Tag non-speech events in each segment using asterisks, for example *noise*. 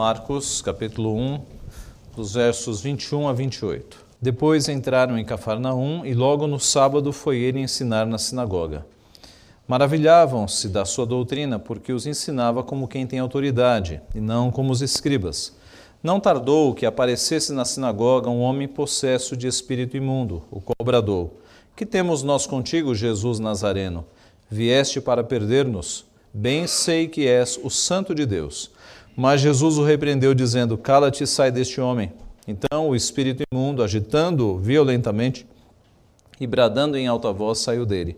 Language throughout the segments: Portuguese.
Marcos, capítulo 1, dos versos 21 a 28. Depois entraram em Cafarnaum e logo no sábado foi ele ensinar na sinagoga. Maravilhavam-se da sua doutrina, porque os ensinava como quem tem autoridade, e não como os escribas. Não tardou que aparecesse na sinagoga um homem possesso de espírito imundo, o qual bradou: Que temos nós contigo, Jesus Nazareno? Vieste para perder-nos? Bem sei que és o Santo de Deus. Mas Jesus o repreendeu, dizendo: Cala-te e sai deste homem. Então o espírito imundo, agitando violentamente e bradando em alta voz, saiu dele.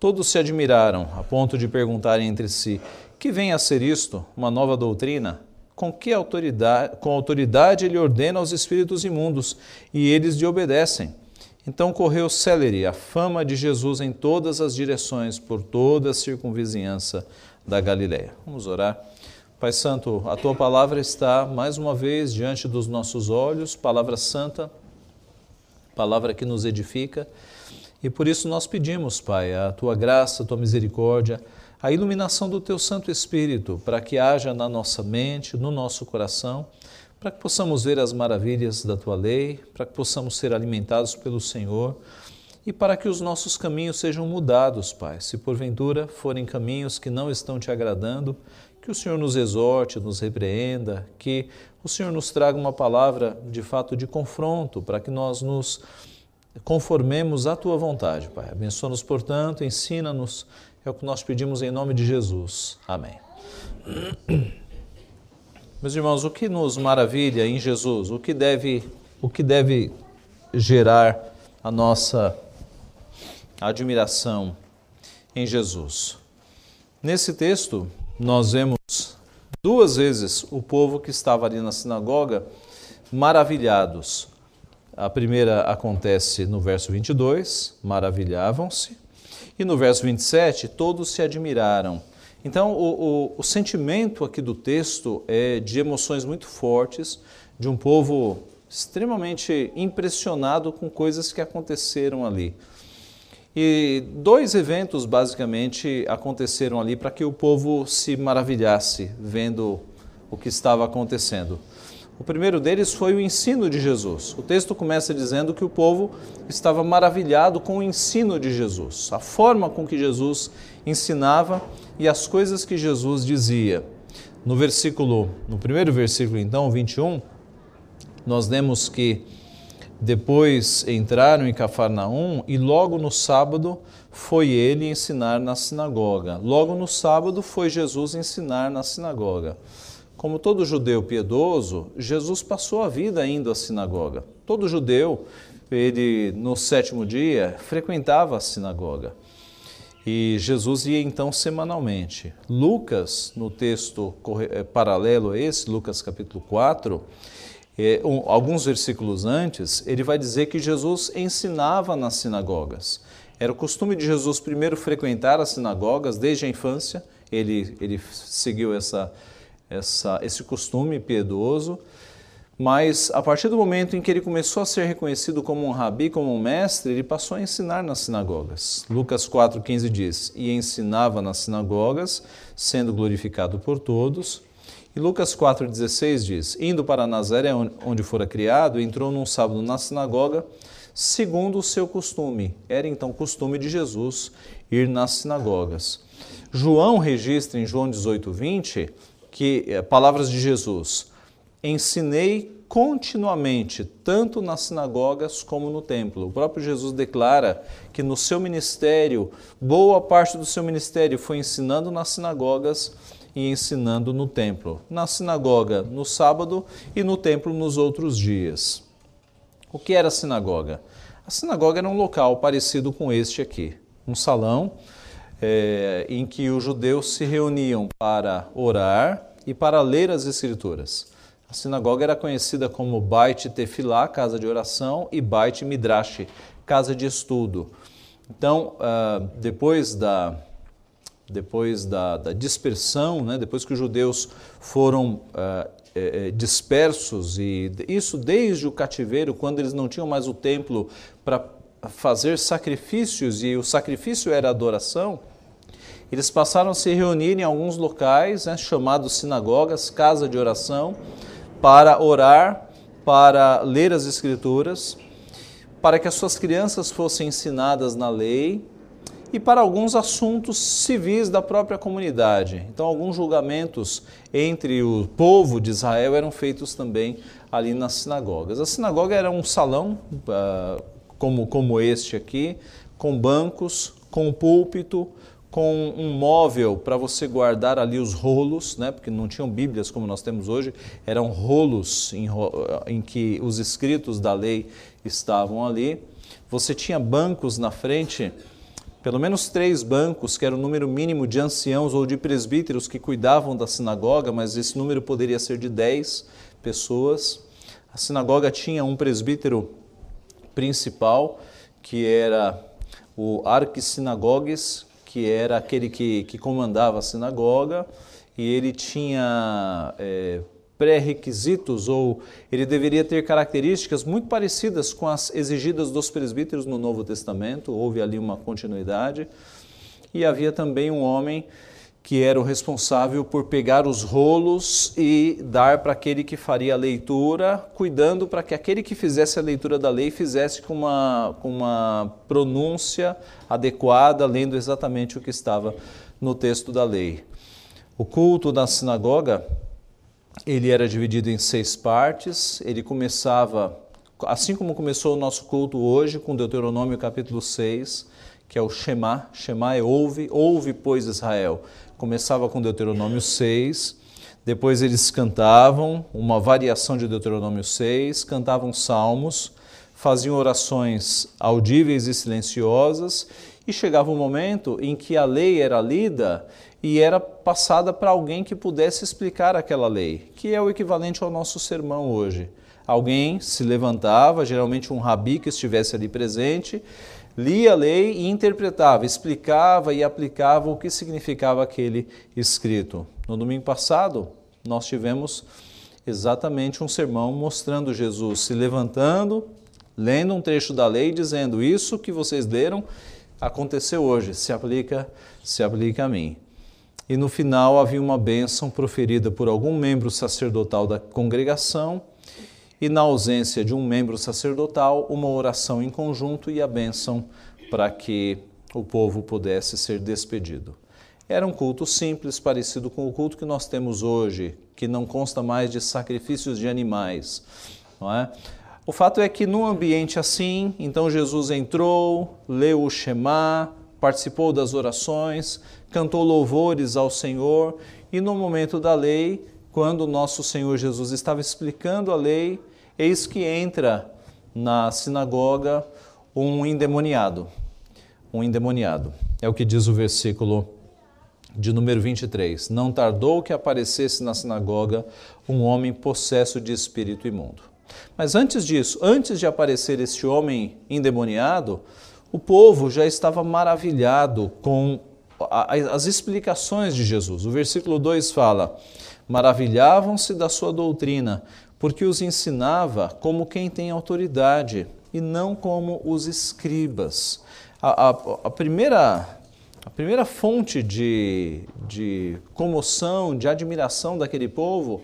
Todos se admiraram, a ponto de perguntarem entre si: Que vem a ser isto? Uma nova doutrina? Com que autoridade, com autoridade ele ordena aos espíritos imundos e eles lhe obedecem? Então correu célere a fama de Jesus em todas as direções, por toda a circunvizinhança da Galiléia. Vamos orar. Pai Santo, a tua palavra está mais uma vez diante dos nossos olhos, palavra santa, palavra que nos edifica. E por isso nós pedimos, Pai, a tua graça, a tua misericórdia, a iluminação do teu Santo Espírito, para que haja na nossa mente, no nosso coração, para que possamos ver as maravilhas da tua lei, para que possamos ser alimentados pelo Senhor e para que os nossos caminhos sejam mudados, Pai. Se porventura forem caminhos que não estão te agradando, que o Senhor nos exorte, nos repreenda, que o Senhor nos traga uma palavra de fato de confronto, para que nós nos conformemos à tua vontade, Pai. Abençoa-nos, portanto, ensina-nos, é o que nós pedimos em nome de Jesus. Amém. *clears throat* Meus irmãos, o que nos maravilha em Jesus, o que deve, o que deve gerar a nossa admiração em Jesus? Nesse texto, nós vemos duas vezes o povo que estava ali na sinagoga maravilhados. A primeira acontece no verso 22, maravilhavam-se, e no verso 27, todos se admiraram. Então, o, o, o, sentimento aqui do texto é de emoções muito fortes, de um povo extremamente impressionado com coisas que aconteceram ali. E dois eventos, basicamente, aconteceram ali para que o povo se maravilhasse vendo o que estava acontecendo. O primeiro deles foi o ensino de Jesus. O texto começa dizendo que o povo estava maravilhado com o ensino de Jesus, a forma com que Jesus ensinava e as coisas que Jesus dizia. No versículo, no primeiro versículo então, 21, nós lemos que depois entraram em Cafarnaum e logo no sábado foi ele ensinar na sinagoga. Logo no sábado foi Jesus ensinar na sinagoga. Como todo judeu piedoso, Jesus passou a vida indo à sinagoga. Todo judeu, ele no sétimo dia frequentava a sinagoga. E Jesus ia então semanalmente. Lucas, no texto eh, paralelo a esse, Lucas capítulo 4, é, um, alguns versículos antes, ele vai dizer que Jesus ensinava nas sinagogas. Era o costume de Jesus primeiro frequentar as sinagogas desde a infância, ele, ele seguiu essa essa, esse costume piedoso, mas a partir do momento em que ele começou a ser reconhecido como um rabi, como um mestre, ele passou a ensinar nas sinagogas. Lucas 4,15 diz: E ensinava nas sinagogas, sendo glorificado por todos. E Lucas 4,16 diz: Indo para Nazaré, onde fora criado, entrou num sábado na sinagoga, segundo o seu costume. Era então costume de Jesus ir nas sinagogas. João registra em João 18:20 que é, palavras de Jesus: ensinei continuamente, tanto nas sinagogas como no templo. O próprio Jesus declara que no seu ministério, boa parte do seu ministério foi ensinando nas sinagogas e ensinando no templo. Na sinagoga no sábado e no templo nos outros dias. O que era a sinagoga? A sinagoga era um local parecido com este aqui, um salão é, em que os judeus se reuniam para orar e para ler as Escrituras. A sinagoga era conhecida como Beit Tefilá, casa de oração, e Beit Midrash, casa de estudo. Então, uh, depois da, depois da, da dispersão, né, depois que os judeus foram uh, é, dispersos, e isso desde o cativeiro, quando eles não tinham mais o templo para fazer sacrifícios, e o sacrifício era adoração, eles passaram a se reunir em alguns locais, né, chamados sinagogas, casa de oração, para orar, para ler as Escrituras, para que as suas crianças fossem ensinadas na lei e para alguns assuntos civis da própria comunidade. Então, alguns julgamentos entre o povo de Israel eram feitos também ali nas sinagogas. A sinagoga era um salão, uh, como, como este aqui, com bancos, com púlpito, com um móvel para você guardar ali os rolos, né? porque não tinham Bíblias como nós temos hoje, eram rolos em, em que os escritos da lei estavam ali. Você tinha bancos na frente, pelo menos três bancos, que era o número mínimo de anciãos ou de presbíteros que cuidavam da sinagoga, mas esse número poderia ser de dez pessoas. A sinagoga tinha um presbítero principal, que era o arquissinagogues, que era aquele que, que comandava a sinagoga, e ele tinha é, pré-requisitos, ou ele deveria ter características muito parecidas com as exigidas dos presbíteros no Novo Testamento, houve ali uma continuidade. E havia também um homem que era o responsável por pegar os rolos e dar para aquele que faria a leitura, cuidando para que aquele que fizesse a leitura da lei fizesse com uma, com uma pronúncia adequada, lendo exatamente o que estava no texto da lei. O culto da sinagoga, ele era dividido em seis partes, ele começava, assim como começou o nosso culto hoje, com Deuteronômio capítulo 6, que é o Shema, Shema é ouve, ouve pois Israel. Começava com Deuteronômio 6, depois eles cantavam uma variação de Deuteronômio 6, cantavam salmos, faziam orações audíveis e silenciosas, e chegava um momento em que a lei era lida e era passada para alguém que pudesse explicar aquela lei, que é o equivalente ao nosso sermão hoje. Alguém se levantava, geralmente um rabi que estivesse ali presente, lia a lei e interpretava, explicava e aplicava o que significava aquele escrito. No domingo passado, nós tivemos exatamente um sermão mostrando Jesus se levantando, lendo um trecho da lei, dizendo: Isso que vocês leram aconteceu hoje, se aplica, se aplica a mim. E no final havia uma bênção proferida por algum membro sacerdotal da congregação e, na ausência de um membro sacerdotal, uma oração em conjunto e a bênção para que o povo pudesse ser despedido. Era um culto simples, parecido com o culto que nós temos hoje, que não consta mais de sacrifícios de animais. Não é? O fato é que num ambiente assim, então Jesus entrou, leu o Shema, participou das orações, cantou louvores ao Senhor e no momento da lei, quando nosso Senhor Jesus estava explicando a lei, eis que entra na sinagoga um endemoniado. Um endemoniado. É o que diz o versículo de número 23. Não tardou que aparecesse na sinagoga um homem possesso de espírito imundo. Mas antes disso, antes de aparecer este homem endemoniado, o povo já estava maravilhado com as explicações de Jesus. O versículo 2 fala: Maravilhavam-se da sua doutrina, porque os ensinava como quem tem autoridade e não como os escribas. A, a, a primeira, a primeira fonte de, de comoção, de admiração daquele povo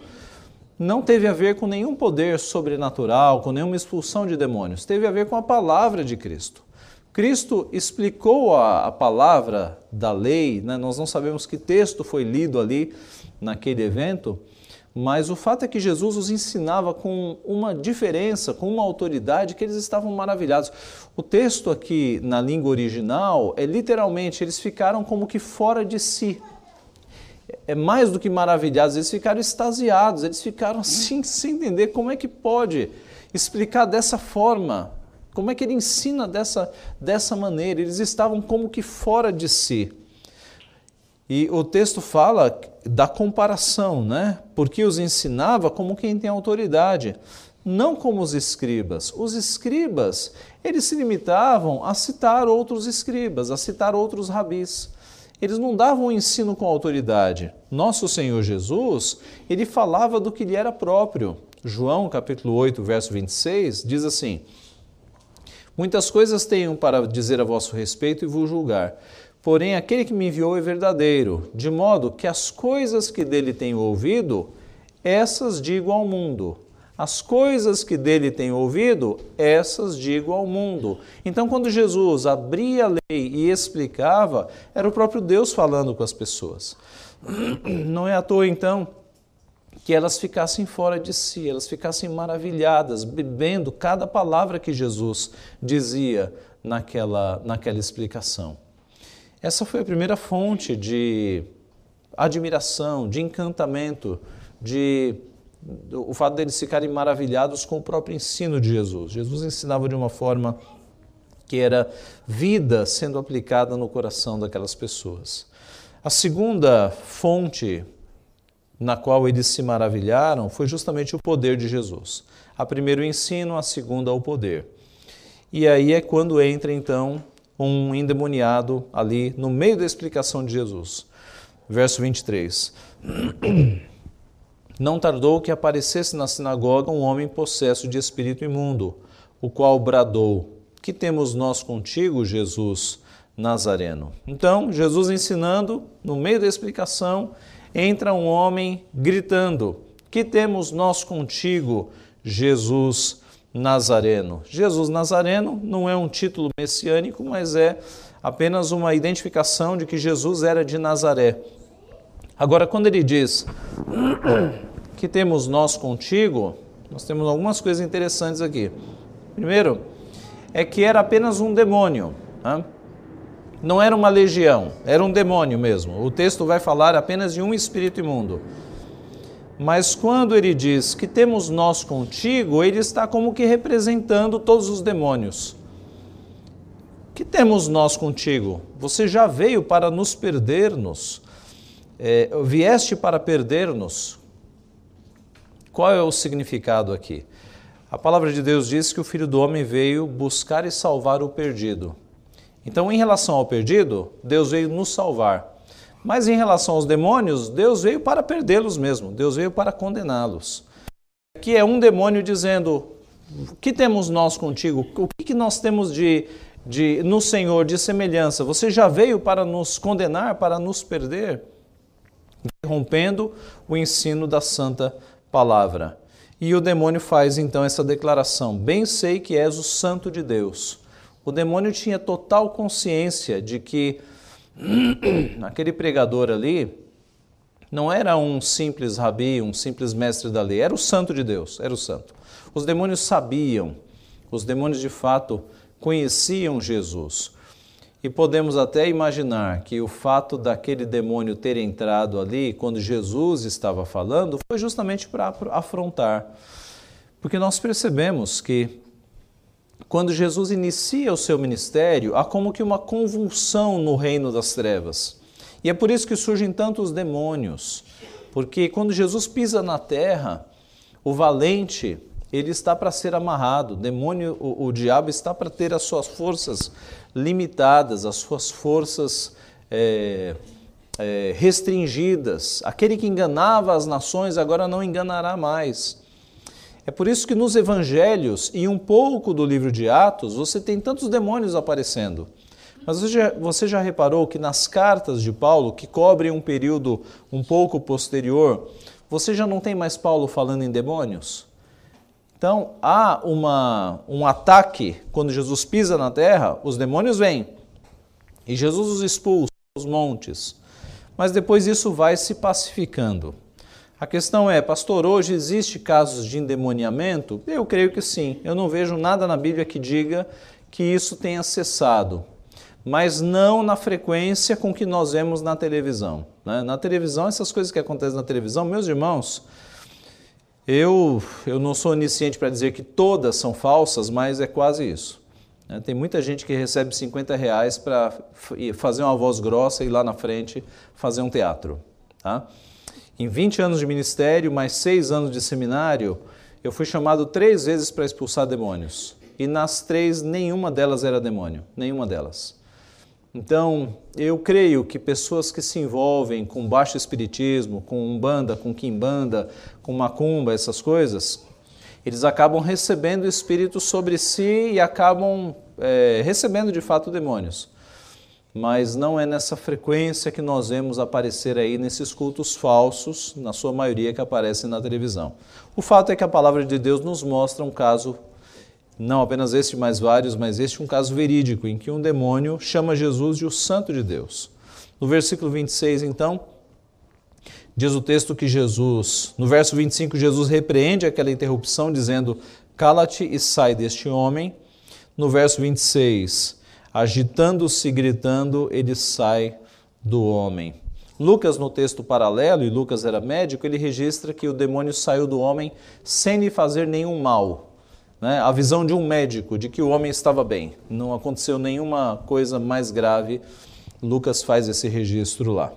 não teve a ver com nenhum poder sobrenatural, com nenhuma expulsão de demônios, teve a ver com a palavra de Cristo. Cristo explicou a, a palavra da lei, né? nós não sabemos que texto foi lido ali naquele evento, mas o fato é que Jesus os ensinava com uma diferença, com uma autoridade que eles estavam maravilhados. O texto aqui na língua original é literalmente, eles ficaram como que fora de si. É mais do que maravilhados, eles ficaram extasiados, eles ficaram assim, sem entender como é que pode explicar dessa forma, como é que ele ensina dessa, dessa maneira. Eles estavam como que fora de si. E o texto fala da comparação, né? Porque os ensinava como quem tem autoridade, não como os escribas. Os escribas, eles se limitavam a citar outros escribas, a citar outros rabis. Eles não davam o ensino com autoridade. Nosso Senhor Jesus, ele falava do que lhe era próprio. João, capítulo 8, verso 26, diz assim: Muitas coisas tenho para dizer a vosso respeito e vos julgar, Porém, aquele que me enviou é verdadeiro, de modo que as coisas que dele tenho ouvido, essas digo ao mundo. As coisas que dele tenho ouvido, essas digo ao mundo. Então, quando Jesus abria a lei e explicava, era o próprio Deus falando com as pessoas. *clears throat* Não é à toa, então, que elas ficassem fora de si, elas ficassem maravilhadas, bebendo cada palavra que Jesus dizia naquela, naquela explicação. Essa foi a primeira fonte de admiração, de encantamento, de o fato deles ficarem maravilhados com o próprio ensino de Jesus. Jesus ensinava de uma forma que era vida sendo aplicada no coração daquelas pessoas. A segunda fonte na qual eles se maravilharam foi justamente o poder de Jesus. A primeira o ensino, a segunda o poder. E aí é quando entra então um endemoniado ali no meio da explicação de Jesus. Verso 23. *clears throat* Não tardou que aparecesse na sinagoga um homem possesso de espírito imundo, o qual bradou: Que temos nós contigo, Jesus Nazareno? Então, Jesus ensinando, no meio da explicação, entra um homem gritando: Que temos nós contigo, Jesus Nazareno? Jesus Nazareno não é um título messiânico, mas é apenas uma identificação de que Jesus era de Nazaré. Agora, quando ele diz *clears throat* que temos nós contigo, nós temos algumas coisas interessantes aqui. Primeiro, é que era apenas um demônio. Né? Não era uma legião, era um demônio mesmo. O texto vai falar apenas de um espírito imundo. Mas quando ele diz que temos nós contigo, ele está como que representando todos os demônios. Que temos nós contigo? Você já veio para nos perder-nos é, vieste para perder-nos. Qual é o significado aqui? A palavra de Deus diz que o Filho do Homem veio buscar e salvar o perdido. Então, em relação ao perdido, Deus veio nos salvar. Mas em relação aos demônios, Deus veio para perdê-los mesmo, Deus veio para condená-los. Aqui é um demônio dizendo: O que temos nós contigo? O que nós temos de, de no Senhor de semelhança? Você já veio para nos condenar, para nos perder? interrompendo o ensino da santa palavra. E o demônio faz então essa declaração: Bem sei que és o santo de Deus. O demônio tinha total consciência de que *clears throat* aquele pregador ali não era um simples rabi, um simples mestre da lei, era o santo de Deus, era o santo. Os demônios sabiam, os demônios de fato conheciam Jesus. E podemos até imaginar que o fato daquele demônio ter entrado ali quando Jesus estava falando foi justamente para afrontar. Porque nós percebemos que quando Jesus inicia o seu ministério, há como que uma convulsão no reino das trevas. E é por isso que surgem tantos demônios. Porque quando Jesus pisa na terra, o valente ele está para ser amarrado. O demônio, o, o diabo está para ter as suas forças limitadas, as suas forças é, é, restringidas. Aquele que enganava as nações agora não enganará mais. É por isso que nos evangelhos e um pouco do livro de Atos você tem tantos demônios aparecendo. Mas você já, você já reparou que nas cartas de Paulo, que cobrem um período um pouco posterior, você já não tem mais Paulo falando em demônios? Então, há uma, um ataque quando Jesus pisa na terra, os demônios vêm e Jesus os expulsa dos montes. Mas depois isso vai se pacificando. A questão é, pastor, hoje existe casos de endemoniamento? Eu creio que sim. Eu não vejo nada na Bíblia que diga que isso tenha cessado, mas não na frequência com que nós vemos na televisão. Né? Na televisão, essas coisas que acontecem na televisão, meus irmãos, eu, eu não sou onisciente para dizer que todas são falsas, mas é quase isso. Né? Tem muita gente que recebe 50 reais para fazer uma voz grossa e lá na frente fazer um teatro. Tá? Em 20 anos de ministério, mais 6 anos de seminário, eu fui chamado três vezes para expulsar demônios. E nas três, nenhuma delas era demônio, nenhuma delas. Então, eu creio que pessoas que se envolvem com baixo espiritismo, com umbanda, com quimbanda, com macumba, essas coisas, eles acabam recebendo espíritos sobre si e acabam é, recebendo de fato demônios. Mas não é nessa frequência que nós vemos aparecer aí nesses cultos falsos, na sua maioria que aparecem na televisão. O fato é que a palavra de Deus nos mostra um caso, não apenas este, mas vários, mas este um caso verídico, em que um demônio chama Jesus de o Santo de Deus. No versículo 26, então, diz o texto que Jesus, no verso 25, Jesus repreende aquela interrupção, dizendo: Cala-te e sai deste homem. No verso 26, agitando-se, gritando, ele sai do homem. Lucas, no texto paralelo, e Lucas era médico, ele registra que o demônio saiu do homem sem lhe fazer nenhum mal. Né? A visão de um médico de que o homem estava bem, não aconteceu nenhuma coisa mais grave. Lucas faz esse registro lá.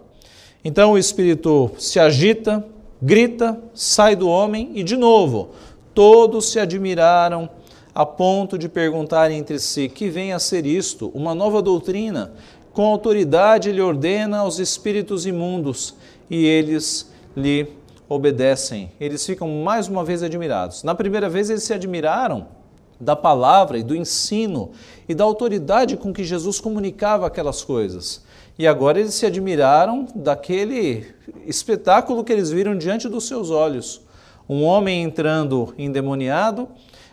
Então o espírito se agita, grita, sai do homem e, de novo, todos se admiraram a ponto de perguntar entre si: que vem a ser isto? Uma nova doutrina? Com autoridade ele ordena aos espíritos imundos e eles lhe obedecem. Eles ficam mais uma vez admirados. Na primeira vez eles se admiraram da palavra e do ensino e da autoridade com que Jesus comunicava aquelas coisas. E agora eles se admiraram daquele espetáculo que eles viram diante dos seus olhos. Um homem entrando endemoniado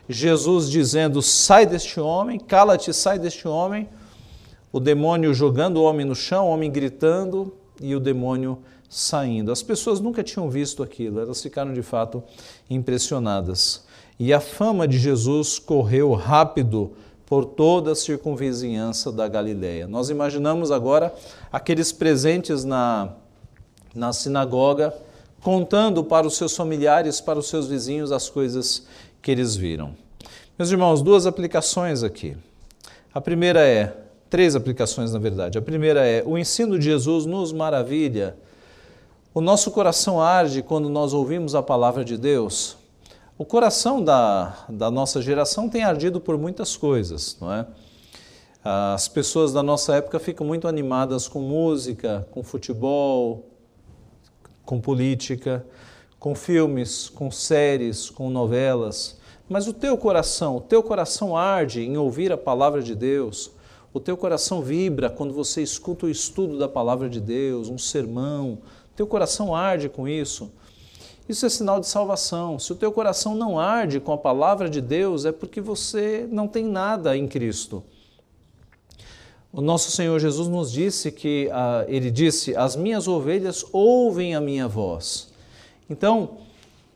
Jesus dizendo: sai deste homem, cala-te, sai deste homem. O demônio jogando o homem no chão, o homem gritando e o demônio saindo. As pessoas nunca tinham visto aquilo, elas ficaram de fato impressionadas. E a fama de Jesus correu rápido por toda a circunvizinhança da Galileia. Nós imaginamos agora aqueles presentes na, na sinagoga contando para os seus familiares, para os seus vizinhos as coisas que eles viram. Meus irmãos, duas aplicações aqui. A primeira é, três aplicações na verdade. A primeira é, o ensino de Jesus nos maravilha. O nosso coração arde quando nós ouvimos a palavra de Deus. O coração da, da nossa geração tem ardido por muitas coisas, não é? As pessoas da nossa época ficam muito animadas com música, com futebol, com política, com filmes, com séries, com novelas, mas o teu coração, o teu coração arde em ouvir a palavra de Deus, o teu coração vibra quando você escuta o estudo da palavra de Deus, um sermão, teu coração arde com isso. Isso é sinal de salvação. Se o teu coração não arde com a palavra de Deus, é porque você não tem nada em Cristo. O nosso Senhor Jesus nos disse que, uh, ele disse, as minhas ovelhas ouvem a minha voz. Então,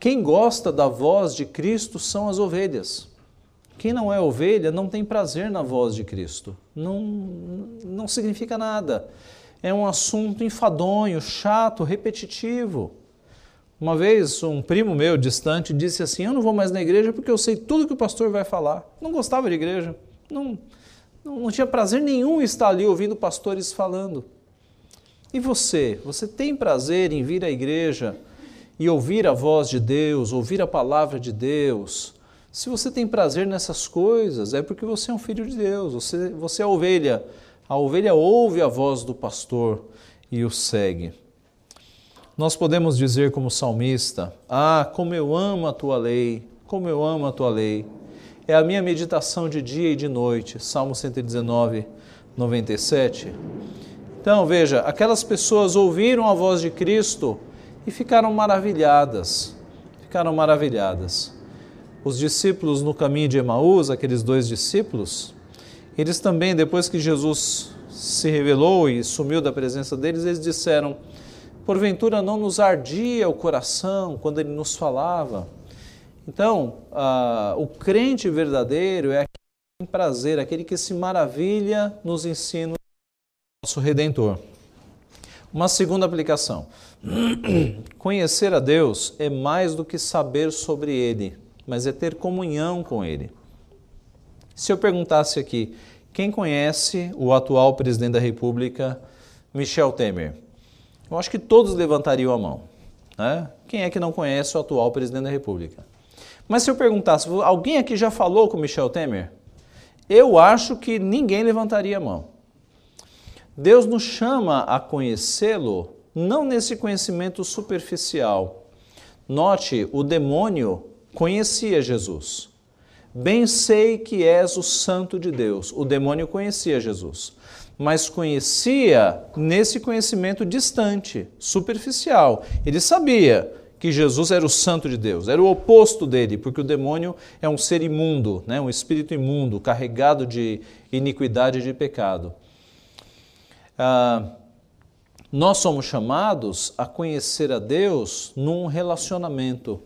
quem gosta da voz de Cristo são as ovelhas. Quem não é ovelha não tem prazer na voz de Cristo. Não, não significa nada. É um assunto enfadonho, chato, repetitivo. Uma vez, um primo meu distante disse assim: Eu não vou mais na igreja porque eu sei tudo que o pastor vai falar. Não gostava de igreja. Não, não, não tinha prazer nenhum estar ali ouvindo pastores falando. E você? Você tem prazer em vir à igreja e ouvir a voz de Deus, ouvir a palavra de Deus? Se você tem prazer nessas coisas, é porque você é um filho de Deus, você, você é a ovelha. A ovelha ouve a voz do pastor e o segue. Nós podemos dizer, como salmista: Ah, como eu amo a tua lei, como eu amo a tua lei é a minha meditação de dia e de noite. Salmo 119, 97. Então, veja, aquelas pessoas ouviram a voz de Cristo e ficaram maravilhadas. Ficaram maravilhadas. Os discípulos no caminho de Emaús, aqueles dois discípulos, eles também, depois que Jesus se revelou e sumiu da presença deles, eles disseram: Porventura não nos ardia o coração quando ele nos falava? Então, o crente verdadeiro é aquele que tem prazer, aquele que se maravilha nos ensinos do nosso Redentor. Uma segunda aplicação. *clears throat* Conhecer a Deus é mais do que saber sobre Ele, mas é ter comunhão com Ele. Se eu perguntasse aqui, quem conhece o atual presidente da República, Michel Temer? Eu acho que todos levantariam a mão. Né? Quem é que não conhece o atual presidente da República? Mas se eu perguntasse, alguém aqui já falou com Michel Temer? Eu acho que ninguém levantaria a mão. Deus nos chama a conhecê-lo não nesse conhecimento superficial. Note, o demônio conhecia Jesus. Bem sei que és o Santo de Deus. O demônio conhecia Jesus. mas conhecia nesse conhecimento distante, superficial. Ele sabia que Jesus era o santo de Deus, era o oposto dele, porque o demônio é um ser imundo, né? um espírito imundo, carregado de iniquidade e de pecado. Ah, nós somos chamados a conhecer a Deus num relacionamento.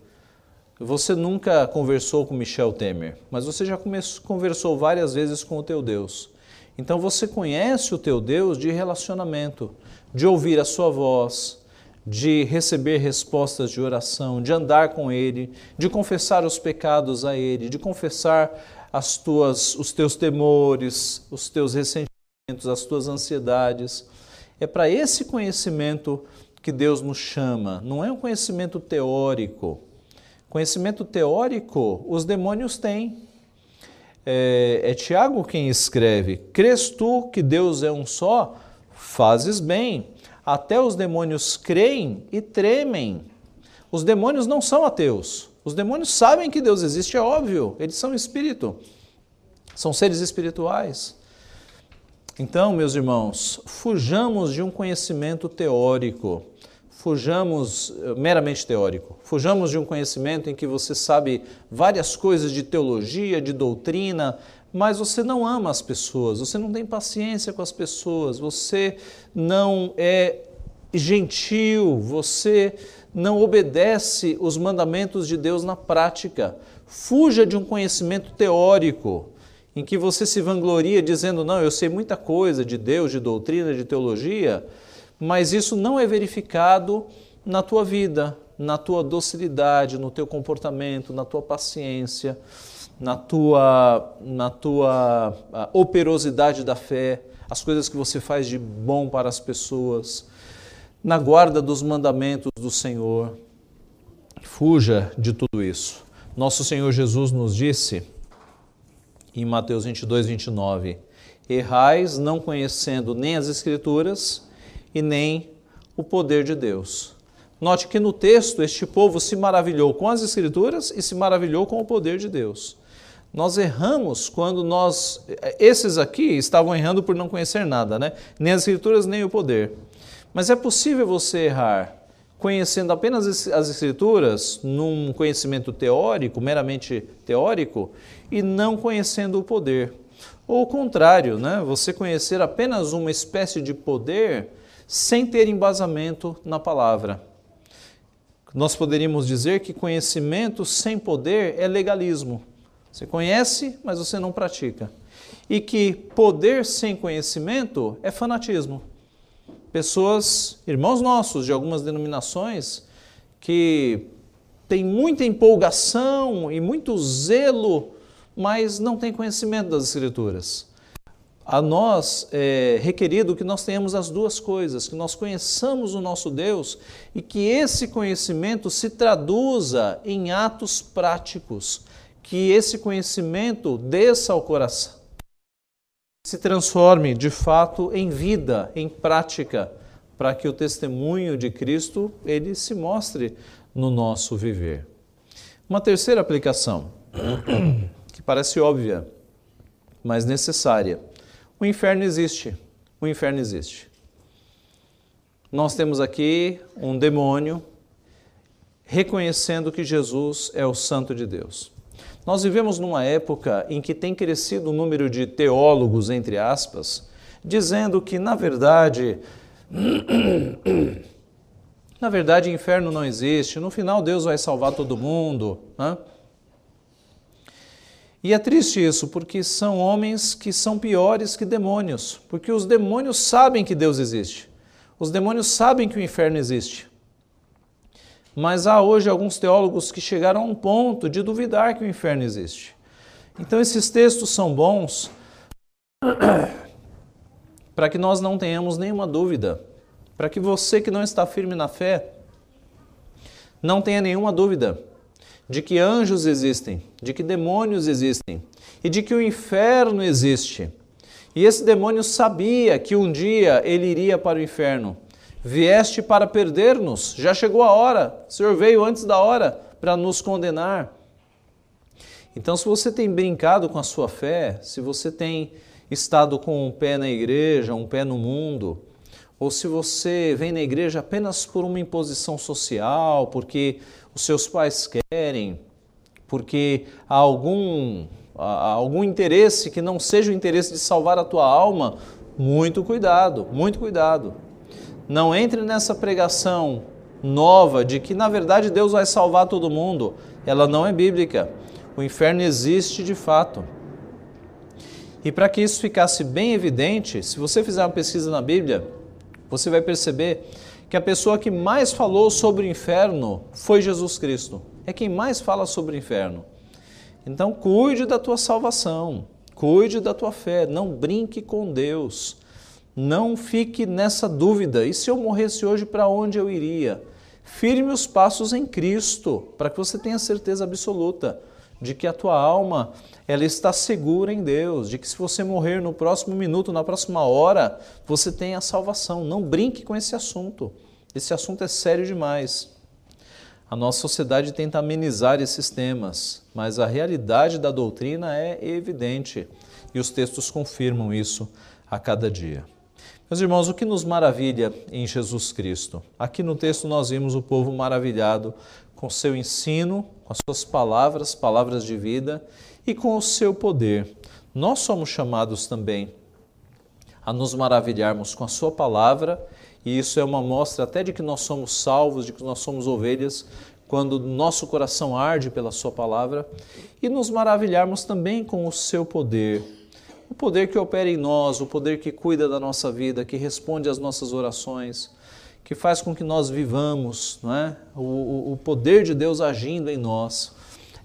Você nunca conversou com Michel Temer, mas você já conversou várias vezes com o teu Deus. Então você conhece o teu Deus de relacionamento, de ouvir a sua voz, de receber respostas de oração, de andar com Ele, de confessar os pecados a Ele, de confessar as tuas, os teus temores, os teus ressentimentos, as tuas ansiedades. É para esse conhecimento que Deus nos chama, não é um conhecimento teórico. Conhecimento teórico os demônios têm. É, é Tiago quem escreve: Crês tu que Deus é um só? Fazes bem até os demônios creem e tremem. Os demônios não são ateus. Os demônios sabem que Deus existe, é óbvio, eles são espírito, são seres espirituais. Então, meus irmãos, fujamos de um conhecimento teórico, fujamos eh, meramente teórico, fujamos de um conhecimento em que você sabe várias coisas de teologia, de doutrina, mas você não ama as pessoas, você não tem paciência com as pessoas, você não é gentil, você não obedece os mandamentos de Deus na prática. Fuja de um conhecimento teórico em que você se vangloria dizendo: Não, eu sei muita coisa de Deus, de doutrina, de teologia, mas isso não é verificado na tua vida, na tua docilidade, no teu comportamento, na tua paciência na tua, na tua operosidade da fé, as coisas que você faz de bom para as pessoas, na guarda dos mandamentos do Senhor. Fuja de tudo isso. Nosso Senhor Jesus nos disse em Mateus 22, 29: Errais não conhecendo nem as Escrituras e nem o poder de Deus. Note que no texto este povo se maravilhou com as Escrituras e se maravilhou com o poder de Deus. Nós erramos quando nós. Esses aqui estavam errando por não conhecer nada, né? Nem as Escrituras, nem o poder. Mas é possível você errar conhecendo apenas as Escrituras, num conhecimento teórico, meramente teórico, e não conhecendo o poder. Ou o contrário, né? você conhecer apenas uma espécie de poder sem ter embasamento na palavra. Nós poderíamos dizer que conhecimento sem poder é legalismo. Você conhece, mas você não pratica. E que poder sem conhecimento é fanatismo. Pessoas, irmãos nossos de algumas denominações, que têm muita empolgação e muito zelo, mas não têm conhecimento das Escrituras. A nós é requerido que nós tenhamos as duas coisas, que nós conheçamos o nosso Deus e que esse conhecimento se traduza em atos práticos, que esse conhecimento desça ao coração, se transforme de fato em vida, em prática, para que o testemunho de Cristo ele se mostre no nosso viver. Uma terceira aplicação, que parece óbvia, mas necessária. O inferno existe. O inferno existe. Nós temos aqui um demônio reconhecendo que Jesus é o Santo de Deus. Nós vivemos numa época em que tem crescido o número de teólogos, entre aspas, dizendo que, na verdade, *clears throat* na verdade, inferno não existe, no final Deus vai salvar todo mundo. Né? E é triste isso, porque são homens que são piores que demônios, porque os demônios sabem que Deus existe, os demônios sabem que o inferno existe. Mas há hoje alguns teólogos que chegaram a um ponto de duvidar que o inferno existe. Então esses textos são bons *clears throat* para que nós não tenhamos nenhuma dúvida, para que você que não está firme na fé não tenha nenhuma dúvida de que anjos existem, de que demônios existem e de que o inferno existe. E esse demônio sabia que um dia ele iria para o inferno. Vieste para perder-nos, já chegou a hora, o Senhor veio antes da hora para nos condenar. Então, se você tem brincado com a sua fé, se você tem estado com um pé na igreja, um pé no mundo, ou se você vem na igreja apenas por uma imposição social, porque os seus pais querem, porque há algum, há algum interesse que não seja o interesse de salvar a tua alma, muito cuidado, muito cuidado. Não entre nessa pregação nova de que na verdade Deus vai salvar todo mundo. Ela não é bíblica. O inferno existe de fato. E para que isso ficasse bem evidente, se você fizer uma pesquisa na Bíblia, você vai perceber que a pessoa que mais falou sobre o inferno foi Jesus Cristo. É quem mais fala sobre o inferno. Então, cuide da tua salvação, cuide da tua fé, não brinque com Deus. Não fique nessa dúvida. E se eu morresse hoje, para onde eu iria? Firme os passos em Cristo, para que você tenha certeza absoluta de que a tua alma ela está segura em Deus, de que se você morrer no próximo minuto, na próxima hora, você tem a salvação. Não brinque com esse assunto. Esse assunto é sério demais. A nossa sociedade tenta amenizar esses temas, mas a realidade da doutrina é evidente e os textos confirmam isso a cada dia. Meus irmãos, o que nos maravilha em Jesus Cristo? Aqui no texto nós vimos o povo maravilhado com seu ensino, com as suas palavras, palavras de vida e com o seu poder. Nós somos chamados também a nos maravilharmos com a sua palavra, e isso é uma mostra até de que nós somos salvos, de que nós somos ovelhas, quando nosso coração arde pela sua palavra, e nos maravilharmos também com o seu poder poder que opera em nós, o poder que cuida da nossa vida, que responde às nossas orações, que faz com que nós vivamos, não é? o, o poder de Deus agindo em nós.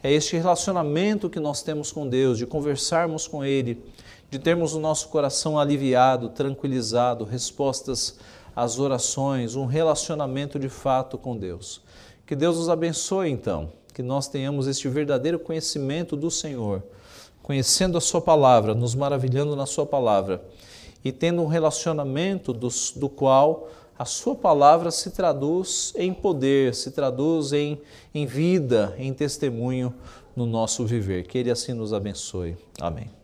É este relacionamento que nós temos com Deus, de conversarmos com Ele, de termos o nosso coração aliviado, tranquilizado, respostas às orações, um relacionamento de fato com Deus. Que Deus nos abençoe então, que nós tenhamos este verdadeiro conhecimento do Senhor conhecendo a Sua palavra, nos maravilhando na Sua palavra e tendo um relacionamento do, do qual a Sua palavra se traduz em poder, se traduz em, em vida, em testemunho no nosso viver. Que Ele assim nos abençoe. Amém.